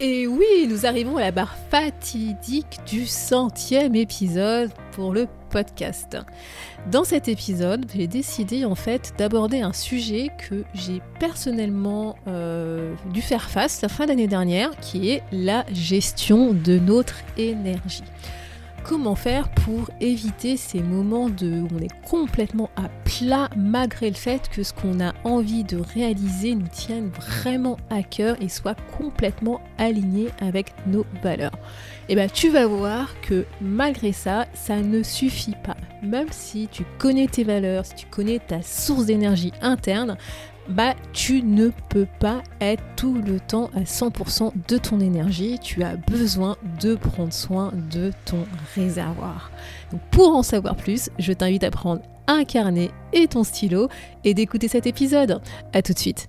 Et oui, nous arrivons à la barre fatidique du centième épisode pour le podcast. Dans cet épisode, j'ai décidé en fait d'aborder un sujet que j'ai personnellement euh, dû faire face la fin d'année dernière, qui est la gestion de notre énergie comment faire pour éviter ces moments de où on est complètement à plat malgré le fait que ce qu'on a envie de réaliser nous tienne vraiment à cœur et soit complètement aligné avec nos valeurs. Et eh bien tu vas voir que malgré ça, ça ne suffit pas. Même si tu connais tes valeurs, si tu connais ta source d'énergie interne, bah tu ne peux pas être tout le temps à 100% de ton énergie. Tu as besoin de prendre soin de ton réservoir. Pour en savoir plus, je t'invite à prendre un carnet et ton stylo et d'écouter cet épisode. A tout de suite.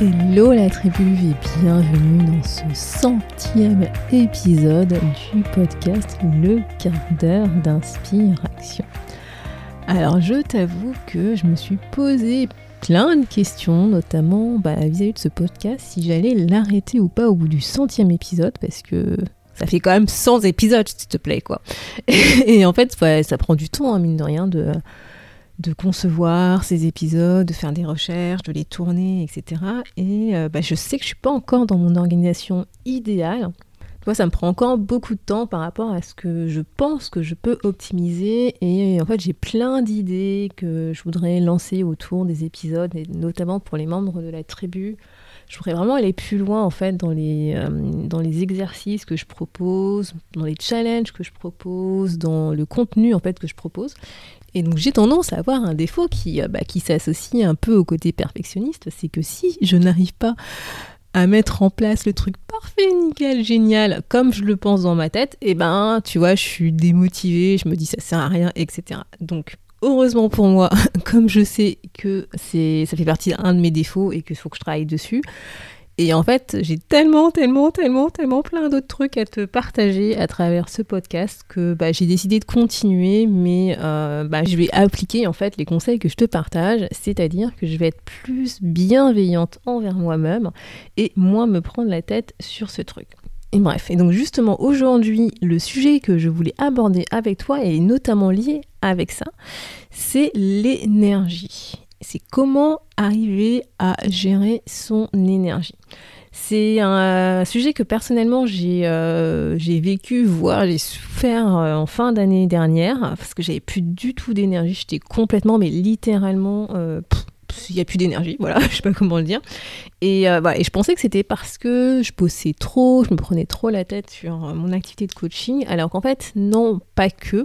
Hello la tribu et bienvenue dans ce centième épisode du podcast Le quart d'heure d'inspiration. Alors je t'avoue que je me suis posé plein de questions, notamment bah, vis-à-vis de ce podcast, si j'allais l'arrêter ou pas au bout du centième épisode, parce que ça fait quand même 100 épisodes, s'il te plaît, quoi. Et, en fait, ça prend du temps, hein, mine de rien, de de concevoir ces épisodes, de faire des recherches, de les tourner, etc. Et euh, bah, je sais que je suis pas encore dans mon organisation idéale. Tu vois, ça me prend encore beaucoup de temps par rapport à ce que je pense que je peux optimiser. Et en fait, j'ai plein d'idées que je voudrais lancer autour des épisodes, et notamment pour les membres de la tribu. Je voudrais vraiment aller plus loin en fait dans les, euh, dans les exercices que je propose, dans les challenges que je propose, dans le contenu en fait que je propose. Et donc j'ai tendance à avoir un défaut qui, euh, bah, qui s'associe un peu au côté perfectionniste, c'est que si je n'arrive pas à mettre en place le truc parfait, nickel, génial, comme je le pense dans ma tête, et eh ben tu vois, je suis démotivée, je me dis ça sert à rien, etc. Donc heureusement pour moi, comme je sais que c'est ça fait partie d'un de mes défauts et qu'il faut que je travaille dessus, et en fait, j'ai tellement, tellement, tellement, tellement plein d'autres trucs à te partager à travers ce podcast que bah, j'ai décidé de continuer, mais euh, bah, je vais appliquer en fait les conseils que je te partage, c'est-à-dire que je vais être plus bienveillante envers moi-même et moins me prendre la tête sur ce truc. Et bref, et donc justement aujourd'hui, le sujet que je voulais aborder avec toi est notamment lié avec ça, c'est l'énergie c'est comment arriver à gérer son énergie. C'est un sujet que personnellement j'ai euh, vécu, voire j'ai souffert euh, en fin d'année dernière, parce que j'avais plus du tout d'énergie, j'étais complètement, mais littéralement, euh, il n'y a plus d'énergie, voilà, je sais pas comment le dire. Et, et je pensais que c'était parce que je bossais trop, je me prenais trop la tête sur mon activité de coaching, alors qu'en fait, non, pas que.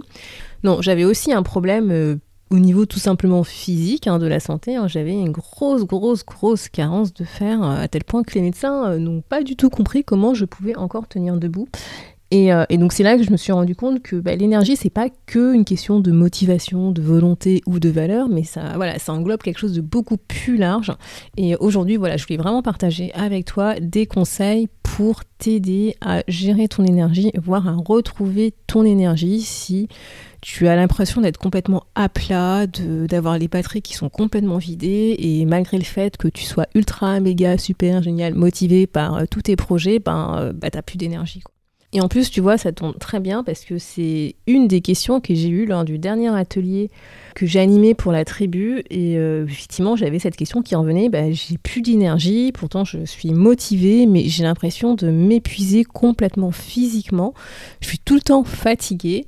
Non, j'avais aussi un problème au niveau tout simplement physique hein, de la santé, hein, j'avais une grosse, grosse, grosse carence de fer, euh, à tel point que les médecins euh, n'ont pas du tout compris comment je pouvais encore tenir debout. Et, euh, donc c'est là que je me suis rendu compte que bah, l'énergie, c'est pas que une question de motivation, de volonté ou de valeur, mais ça, voilà, ça englobe quelque chose de beaucoup plus large. Et aujourd'hui, voilà, je voulais vraiment partager avec toi des conseils pour t'aider à gérer ton énergie, voire à retrouver ton énergie si tu as l'impression d'être complètement à plat, d'avoir les batteries qui sont complètement vidées, et malgré le fait que tu sois ultra, méga, super, génial, motivé par euh, tous tes projets, ben, bah, t'as plus d'énergie. Et en plus, tu vois, ça tombe très bien parce que c'est une des questions que j'ai eues lors du dernier atelier que j'ai animé pour la tribu. Et euh, effectivement, j'avais cette question qui revenait bah, j'ai plus d'énergie, pourtant je suis motivée, mais j'ai l'impression de m'épuiser complètement physiquement. Je suis tout le temps fatiguée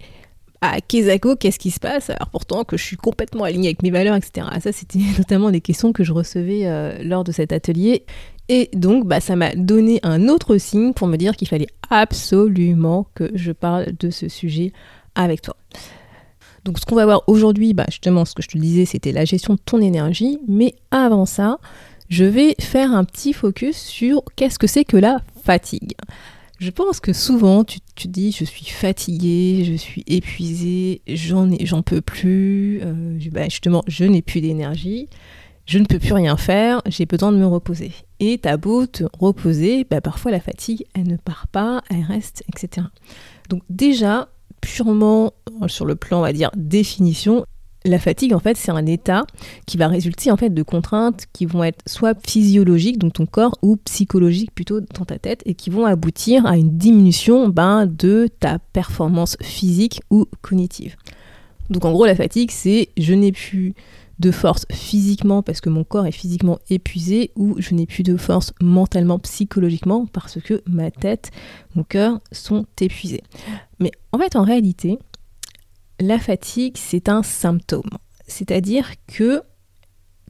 à Kezako, qu'est-ce qui se passe? Alors pourtant que je suis complètement alignée avec mes valeurs, etc. Ça, c'était notamment des questions que je recevais euh, lors de cet atelier. Et donc, bah, ça m'a donné un autre signe pour me dire qu'il fallait absolument que je parle de ce sujet avec toi. Donc ce qu'on va voir aujourd'hui, bah, justement ce que je te disais, c'était la gestion de ton énergie, mais avant ça, je vais faire un petit focus sur qu'est-ce que c'est que la fatigue. Je pense que souvent tu te dis je suis fatiguée, je suis épuisée, j'en peux plus, euh, bah, justement je n'ai plus d'énergie, je ne peux plus rien faire, j'ai besoin de me reposer. Et t'as beau te reposer, bah, parfois la fatigue elle ne part pas, elle reste, etc. Donc déjà purement sur le plan on va dire définition, la fatigue, en fait, c'est un état qui va résulter en fait de contraintes qui vont être soit physiologiques, donc ton corps, ou psychologiques plutôt dans ta tête, et qui vont aboutir à une diminution ben, de ta performance physique ou cognitive. Donc en gros, la fatigue, c'est je n'ai plus de force physiquement parce que mon corps est physiquement épuisé ou je n'ai plus de force mentalement, psychologiquement parce que ma tête, mon cœur sont épuisés. Mais en fait, en réalité, la fatigue, c'est un symptôme. C'est-à-dire que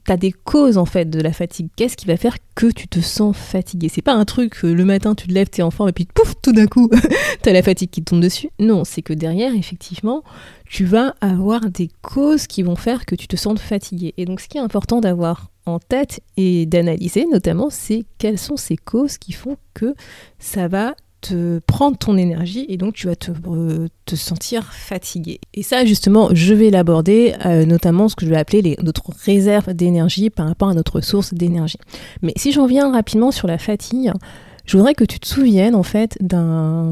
tu as des causes en fait de la fatigue. Qu'est-ce qui va faire que tu te sens fatigué? C'est pas un truc le matin tu te lèves, t'es en forme et puis pouf, tout d'un coup, t'as la fatigue qui tombe dessus. Non, c'est que derrière, effectivement, tu vas avoir des causes qui vont faire que tu te sens fatigué. Et donc, ce qui est important d'avoir en tête et d'analyser notamment, c'est quelles sont ces causes qui font que ça va te prendre ton énergie et donc tu vas te, euh, te sentir fatigué. Et ça justement, je vais l'aborder, euh, notamment ce que je vais appeler les, notre réserve d'énergie par rapport à notre source d'énergie. Mais si j'en viens rapidement sur la fatigue, je voudrais que tu te souviennes en fait d'un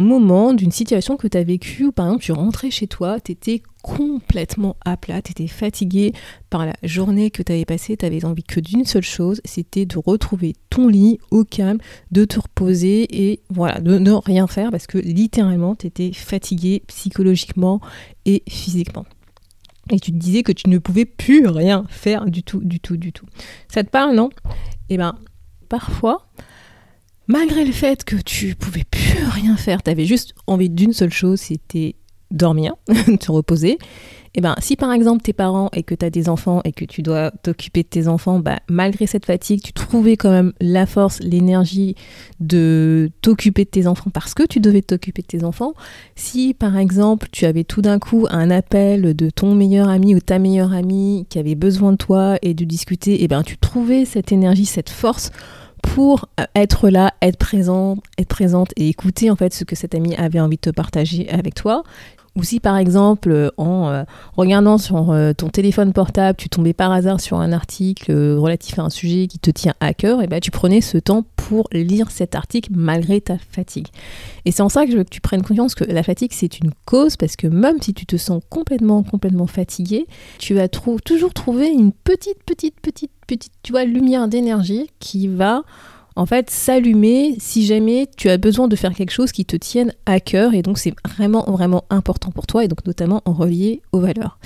moment, d'une situation que tu as vécue où par exemple tu rentrais chez toi, tu étais complètement à plat, tu étais fatigué par la journée que tu avais passée, tu avais envie que d'une seule chose, c'était de retrouver ton lit au calme, de te reposer et voilà, de ne rien faire parce que littéralement tu étais fatigué psychologiquement et physiquement. Et tu te disais que tu ne pouvais plus rien faire du tout, du tout, du tout. Ça te parle, non? Eh bien, parfois, malgré le fait que tu pouvais plus rien faire, tu avais juste envie d'une seule chose, c'était dormir, te reposer. Et eh ben, si par exemple tes parents et que tu as des enfants et que tu dois t'occuper de tes enfants, bah, malgré cette fatigue, tu trouvais quand même la force, l'énergie de t'occuper de tes enfants parce que tu devais t'occuper de tes enfants. Si par exemple tu avais tout d'un coup un appel de ton meilleur ami ou ta meilleure amie qui avait besoin de toi et de discuter, et eh ben tu trouvais cette énergie, cette force pour euh, être là, être présent, être présente et écouter en fait ce que cet ami avait envie de te partager avec toi. Ou si par exemple euh, en euh, regardant sur ton téléphone portable, tu tombais par hasard sur un article relatif à un sujet qui te tient à cœur, et ben tu prenais ce temps pour lire cet article malgré ta fatigue. Et c'est en ça que je veux que tu prennes conscience que la fatigue c'est une cause parce que même si tu te sens complètement complètement fatigué, tu vas toujours trouver une petite petite petite petite tu vois lumière d'énergie qui va en fait s'allumer si jamais tu as besoin de faire quelque chose qui te tienne à cœur et donc c'est vraiment vraiment important pour toi et donc notamment en relié aux valeurs.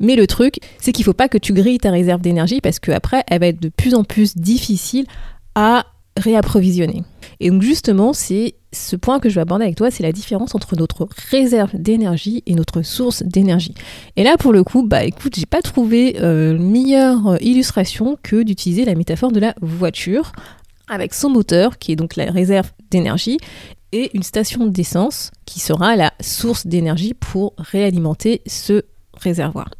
Mais le truc, c'est qu'il faut pas que tu grilles ta réserve d'énergie parce qu'après elle va être de plus en plus difficile à réapprovisionner. Et donc justement, c'est ce point que je vais aborder avec toi, c'est la différence entre notre réserve d'énergie et notre source d'énergie. Et là, pour le coup, bah écoute, j'ai pas trouvé euh, meilleure illustration que d'utiliser la métaphore de la voiture avec son moteur, qui est donc la réserve d'énergie, et une station d'essence qui sera la source d'énergie pour réalimenter ce réservoir.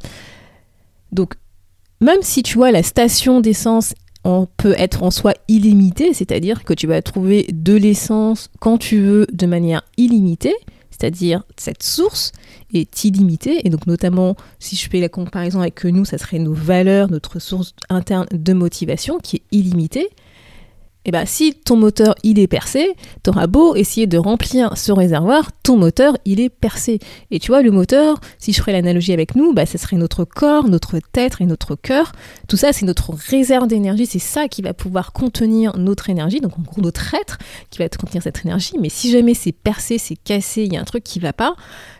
Donc, même si tu vois la station d'essence on peut être en soi illimité, c'est-à-dire que tu vas trouver de l'essence quand tu veux de manière illimitée, c'est-à-dire cette source est illimitée, et donc notamment si je fais la comparaison avec nous, ça serait nos valeurs, notre source interne de motivation qui est illimitée, et eh bien si ton moteur il est percé, t'auras beau essayer de remplir ce réservoir, ton moteur il est percé. Et tu vois, le moteur, si je ferais l'analogie avec nous, bah, ce serait notre corps, notre tête et notre cœur. Tout ça, c'est notre réserve d'énergie, c'est ça qui va pouvoir contenir notre énergie, donc en gros notre être qui va contenir cette énergie. Mais si jamais c'est percé, c'est cassé, il y a un truc qui va pas,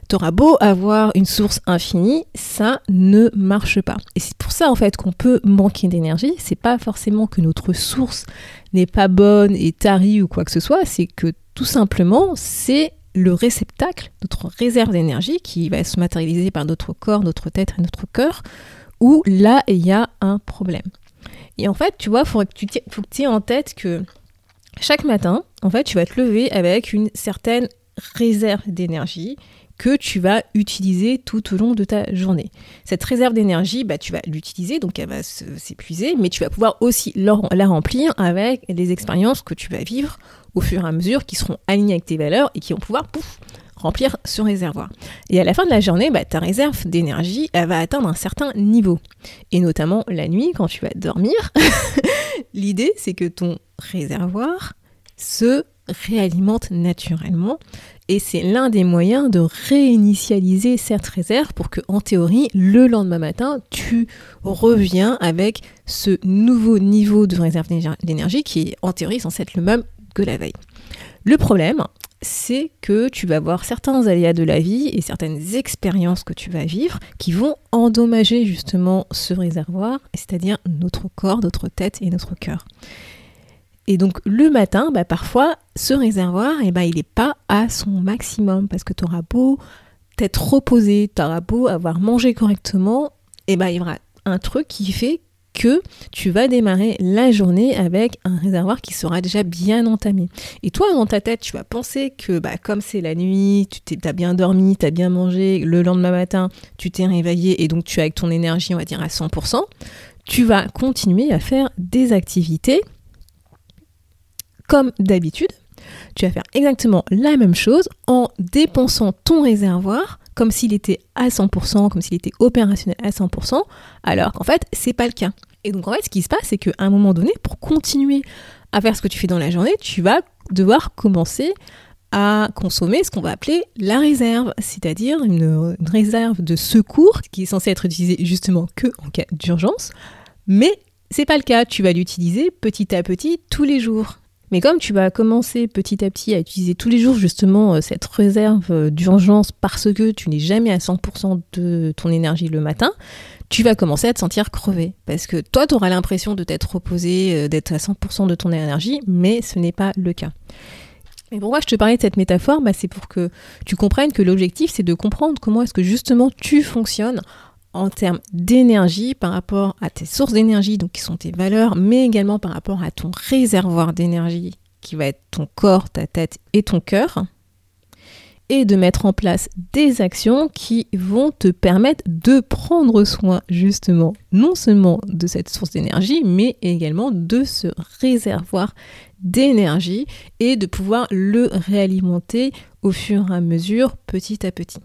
T'auras beau avoir une source infinie, ça ne marche pas. Et c'est pour ça en fait qu'on peut manquer d'énergie. C'est pas forcément que notre source n'est pas bonne et tarie ou quoi que ce soit, c'est que tout simplement c'est le réceptacle, notre réserve d'énergie qui va se matérialiser par notre corps, notre tête et notre cœur, où là il y a un problème. Et en fait, tu vois, il faut que tu aies en tête que chaque matin, en fait, tu vas te lever avec une certaine réserve d'énergie que tu vas utiliser tout au long de ta journée. Cette réserve d'énergie, bah, tu vas l'utiliser, donc elle va s'épuiser, mais tu vas pouvoir aussi la remplir avec des expériences que tu vas vivre au fur et à mesure qui seront alignées avec tes valeurs et qui vont pouvoir remplir ce réservoir. Et à la fin de la journée, bah, ta réserve d'énergie, elle va atteindre un certain niveau. Et notamment la nuit, quand tu vas dormir, l'idée c'est que ton réservoir se réalimente naturellement et c'est l'un des moyens de réinitialiser cette réserve pour que, en théorie, le lendemain matin, tu reviens avec ce nouveau niveau de réserve d'énergie qui en théorie, censé être le même que la veille. Le problème, c'est que tu vas voir certains aléas de la vie et certaines expériences que tu vas vivre qui vont endommager justement ce réservoir, c'est-à-dire notre corps, notre tête et notre cœur. Et donc le matin, bah, parfois, ce réservoir, eh ben, il n'est pas à son maximum parce que tu auras beau t'être reposé, tu auras beau avoir mangé correctement, et eh ben, il y aura un truc qui fait que tu vas démarrer la journée avec un réservoir qui sera déjà bien entamé. Et toi, dans ta tête, tu vas penser que bah, comme c'est la nuit, tu as bien dormi, tu as bien mangé, le lendemain matin, tu t'es réveillé et donc tu as avec ton énergie, on va dire, à 100%, tu vas continuer à faire des activités comme d'habitude, tu vas faire exactement la même chose en dépensant ton réservoir comme s'il était à 100%, comme s'il était opérationnel à 100%, alors qu'en fait, c'est pas le cas. Et donc en fait, ce qui se passe, c'est qu'à un moment donné, pour continuer à faire ce que tu fais dans la journée, tu vas devoir commencer à consommer ce qu'on va appeler la réserve, c'est-à-dire une, réserve de secours qui est censée être utilisée justement que en cas d'urgence, mais c'est pas le cas, tu vas l'utiliser petit à petit tous les jours. Mais comme tu vas commencer petit à petit à utiliser tous les jours justement euh, cette réserve euh, d'urgence parce que tu n'es jamais à 100% de ton énergie le matin, tu vas commencer à te sentir crevé. Parce que toi, tu auras l'impression de t'être reposé, euh, d'être à 100% de ton énergie, mais ce n'est pas le cas. Et pourquoi je te parlais de cette métaphore? Bah, C'est pour que tu comprennes que l'objectif, c'est de comprendre comment est-ce que justement tu fonctionnes en termes d'énergie par rapport à tes sources d'énergie, donc qui sont tes valeurs, mais également par rapport à ton réservoir d'énergie qui va être ton corps, ta tête et ton cœur, et de mettre en place des actions qui vont te permettre de prendre soin justement non seulement de cette source d'énergie, mais également de ce réservoir d'énergie et de pouvoir le réalimenter au fur et à mesure, petit à petit.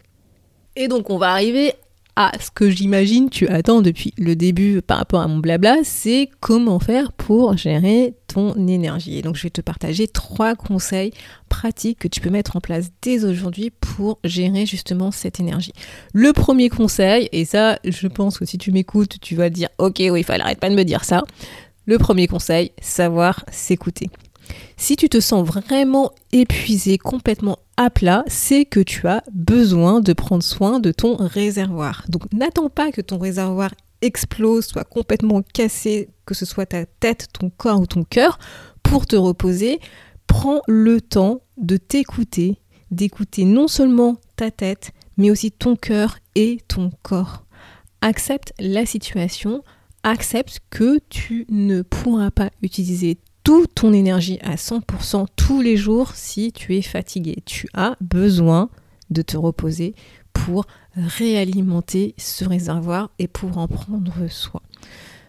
Et donc on va arriver à ce que j'imagine tu attends depuis le début par rapport à mon blabla, c'est comment faire pour gérer ton énergie. Et donc je vais te partager trois conseils pratiques que tu peux mettre en place dès aujourd'hui pour gérer justement cette énergie. Le premier conseil, et ça je pense que si tu m'écoutes, tu vas dire ok oui, il fallait arrête pas de me dire ça. Le premier conseil, savoir s'écouter. Si tu te sens vraiment épuisé, complètement à plat, c'est que tu as besoin de prendre soin de ton réservoir. Donc n'attends pas que ton réservoir explose, soit complètement cassé, que ce soit ta tête, ton corps ou ton cœur, pour te reposer. Prends le temps de t'écouter, d'écouter non seulement ta tête, mais aussi ton cœur et ton corps. Accepte la situation, accepte que tu ne pourras pas utiliser ton énergie à 100% tous les jours si tu es fatigué. Tu as besoin de te reposer pour réalimenter ce réservoir et pour en prendre soin.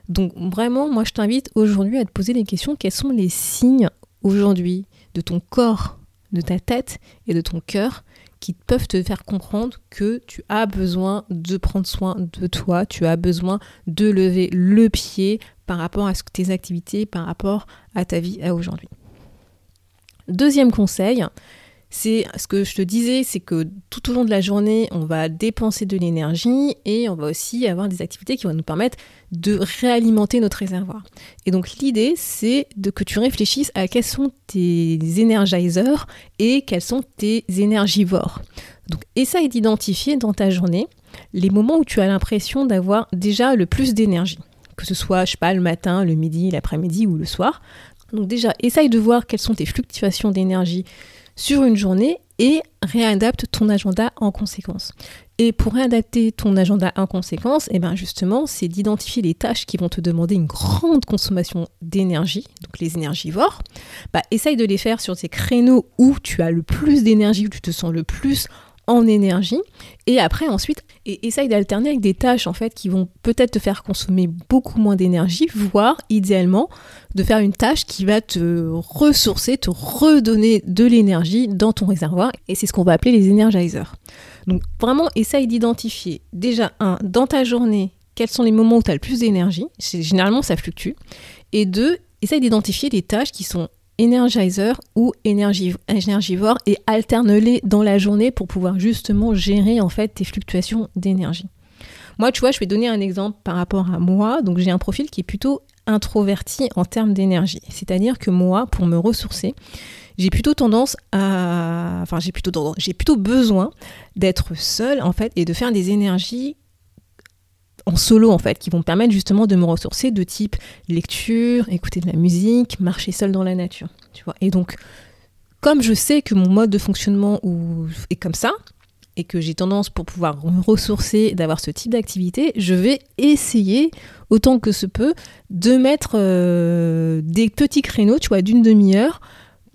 Donc vraiment, moi je t'invite aujourd'hui à te poser les questions, quels sont les signes aujourd'hui de ton corps, de ta tête et de ton cœur qui peuvent te faire comprendre que tu as besoin de prendre soin de toi, tu as besoin de lever le pied par rapport à tes activités, par rapport à ta vie à aujourd'hui. Deuxième conseil, c'est ce que je te disais, c'est que tout au long de la journée, on va dépenser de l'énergie et on va aussi avoir des activités qui vont nous permettre de réalimenter notre réservoir. Et donc l'idée, c'est de que tu réfléchisses à quels sont tes energizers et quels sont tes énergivores. Donc essaye d'identifier dans ta journée les moments où tu as l'impression d'avoir déjà le plus d'énergie, que ce soit, je sais pas, le matin, le midi, l'après-midi ou le soir. Donc déjà, essaye de voir quelles sont tes fluctuations d'énergie sur une journée et réadapte ton agenda en conséquence. Et pour réadapter ton agenda en conséquence, et eh bien justement, c'est d'identifier les tâches qui vont te demander une grande consommation d'énergie, donc les énergivores. Bah, essaye de les faire sur ces créneaux où tu as le plus d'énergie, où tu te sens le plus en énergie. Et après, ensuite, et essaye d'alterner avec des tâches en fait qui vont peut-être te faire consommer beaucoup moins d'énergie, voire idéalement de faire une tâche qui va te ressourcer, te redonner de l'énergie dans ton réservoir. Et c'est ce qu'on va appeler les energizers. Donc vraiment, essaye d'identifier déjà un dans ta journée quels sont les moments où tu as le plus d'énergie. Généralement, ça fluctue. Et deux, essaye d'identifier des tâches qui sont Energizer ou énergivore et alterne-les dans la journée pour pouvoir justement gérer en fait tes fluctuations d'énergie. Moi, tu vois, je vais donner un exemple par rapport à moi. Donc, j'ai un profil qui est plutôt introverti en termes d'énergie. C'est-à-dire que moi, pour me ressourcer, j'ai plutôt tendance à, enfin, j'ai plutôt j'ai plutôt besoin d'être seule en fait et de faire des énergies en solo en fait, qui vont me permettre justement de me ressourcer de type lecture, écouter de la musique, marcher seul dans la nature. Tu vois. Et donc, comme je sais que mon mode de fonctionnement est comme ça, et que j'ai tendance pour pouvoir me ressourcer d'avoir ce type d'activité, je vais essayer autant que ce peut de mettre euh, des petits créneaux, tu vois, d'une demi-heure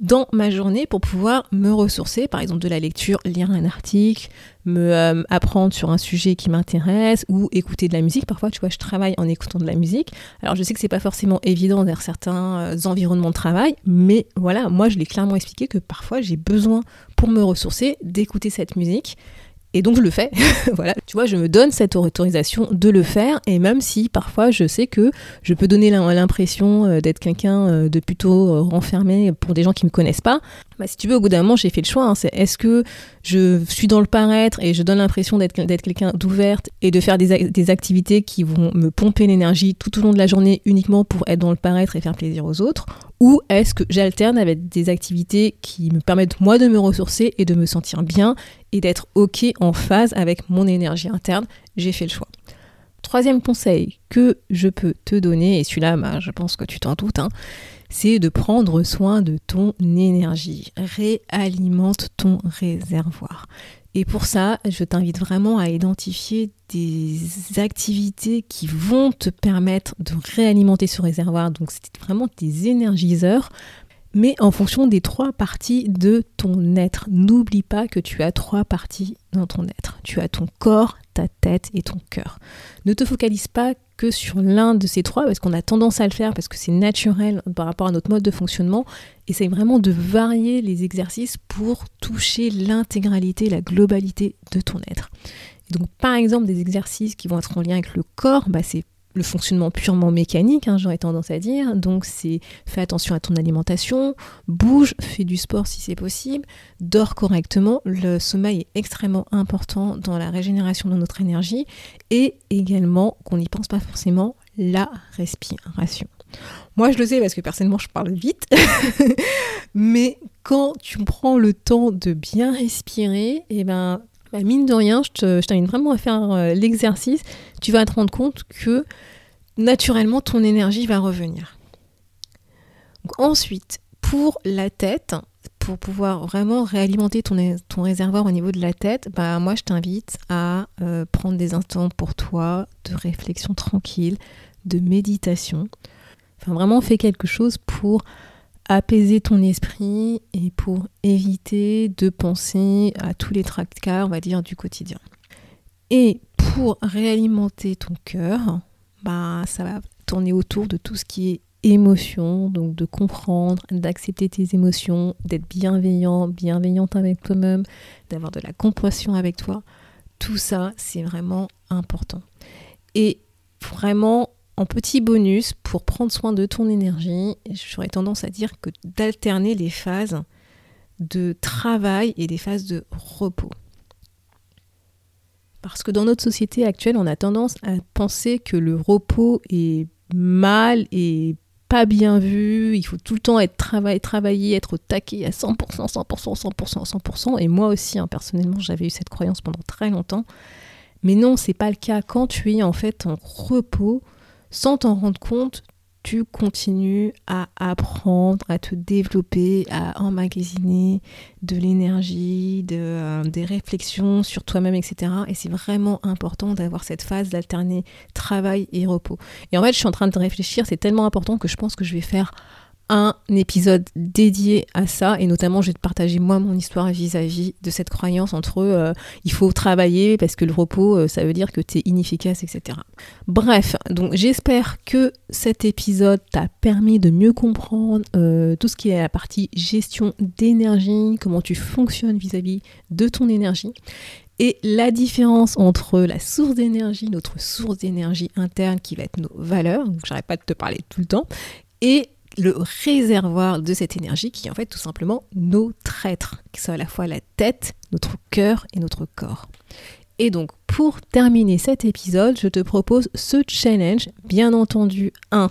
dans ma journée pour pouvoir me ressourcer, par exemple de la lecture, lire un article, me euh, apprendre sur un sujet qui m'intéresse ou écouter de la musique. Parfois, tu vois, je travaille en écoutant de la musique. Alors, je sais que c'est pas forcément évident vers certains euh, environnements de travail, mais voilà, moi, je l'ai clairement expliqué que parfois, j'ai besoin pour me ressourcer d'écouter cette musique et donc je le fais. voilà, tu vois, je me donne cette autorisation de le faire. Et même si parfois je sais que je peux donner l'impression euh, d'être quelqu'un euh, de plutôt euh, renfermé pour des gens qui me connaissent pas, bah, si tu veux, au bout d'un moment, j'ai fait le choix. Hein. c'est est-ce que je suis dans le paraître et je donne l'impression d'être quelqu'un d'ouverte et de faire des, des, activités qui vont me pomper l'énergie tout au long de la journée uniquement pour être dans le paraître et faire plaisir aux autres? Ou est-ce que j'alterne avec des activités qui me permettent moi de me ressourcer et de me sentir bien et d'être OK en phase avec mon énergie interne? J'ai fait le choix. Troisième conseil que je peux te donner, et celui-là, bah, je pense que tu t'en doutes, hein, c'est de prendre soin de ton énergie. Réalimente ton réservoir. Et pour ça, je t'invite vraiment à identifier des activités qui vont te permettre de réalimenter ce réservoir. Donc, c'est vraiment des énergiseurs mais en fonction des trois parties de ton être. N'oublie pas que tu as trois parties dans ton être. Tu as ton corps, ta tête et ton cœur. Ne te focalise pas que sur l'un de ces trois, parce qu'on a tendance à le faire, parce que c'est naturel par rapport à notre mode de fonctionnement. Essaye vraiment de varier les exercices pour toucher l'intégralité, la globalité de ton être. donc par exemple des exercices qui vont être en lien avec le corps, bah, c'est le fonctionnement purement mécanique, hein, j'aurais tendance à dire. Donc c'est fais attention à ton alimentation, bouge, fais du sport si c'est possible, dors correctement. Le sommeil est extrêmement important dans la régénération de notre énergie et également qu'on n'y pense pas forcément, la respiration. Moi je le sais parce que personnellement je parle vite, mais quand tu prends le temps de bien respirer, et eh ben bah, mine de rien, je t'invite vraiment à faire euh, l'exercice. Tu vas te rendre compte que naturellement, ton énergie va revenir. ensuite, pour la tête, pour pouvoir vraiment réalimenter ton, réservoir au niveau de la tête, bah, moi je t'invite à euh, prendre des instants pour toi de réflexion tranquille, de méditation. Enfin, vraiment, fais quelque chose pour apaiser ton esprit et pour éviter de penser à tous les tracas, on va dire, du quotidien. Et pour réalimenter ton cœur, bah, ça va tourner autour de tout ce qui est émotion, donc de comprendre, d'accepter tes émotions, d'être bienveillant, bienveillante avec toi-même, d'avoir de la compassion avec toi. Tout ça, c'est vraiment important. Et vraiment, en petit bonus, pour prendre soin de ton énergie, j'aurais tendance à dire que d'alterner les phases de travail et des phases de repos. Parce que dans notre société actuelle, on a tendance à penser que le repos est mal et pas bien vu, il faut tout le temps être travaillé, travailler, être au taquet à 100%, 100%, 100%, 100%. Et moi aussi, hein, personnellement, j'avais eu cette croyance pendant très longtemps. Mais non, c'est pas le cas. Quand tu es en fait en repos, sans t'en rendre compte, tu continues à apprendre, à te développer, à emmagasiner de l'énergie, euh, des réflexions sur toi-même, etc. Et c'est vraiment important d'avoir cette phase d'alterner travail et repos. Et en fait, je suis en train de réfléchir, c'est tellement important que je pense que je vais faire un épisode dédié à ça et notamment je vais te partager moi mon histoire vis-à-vis de cette croyance entre euh, il faut travailler parce que le repos euh, ça veut dire que tu es inefficace etc. Bref, donc j'espère que cet épisode t'a permis de mieux comprendre euh, tout ce qui est la partie gestion d'énergie, comment tu fonctionnes vis-à-vis de ton énergie et la différence entre la source d'énergie, notre source d'énergie interne qui va être nos valeurs, donc j'arrête pas de te parler tout le temps, et le réservoir de cette énergie qui est en fait tout simplement notre être, qui soit à la fois la tête, notre cœur et notre corps. Et donc pour terminer cet épisode, je te propose ce challenge, bien entendu, 1.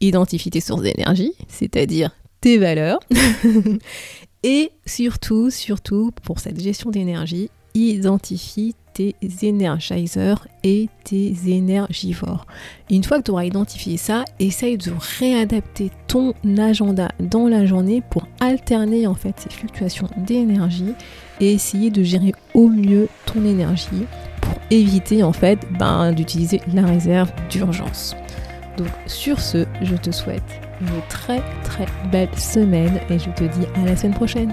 Identifie tes sources d'énergie, c'est-à-dire tes valeurs. et surtout, surtout, pour cette gestion d'énergie, identifie tes énergiseurs et tes énergivores. Une fois que tu auras identifié ça, essaye de réadapter ton agenda dans la journée pour alterner en fait ces fluctuations d'énergie et essayer de gérer au mieux ton énergie pour éviter en fait ben, d'utiliser la réserve d'urgence. Donc sur ce, je te souhaite une très très belle semaine et je te dis à la semaine prochaine.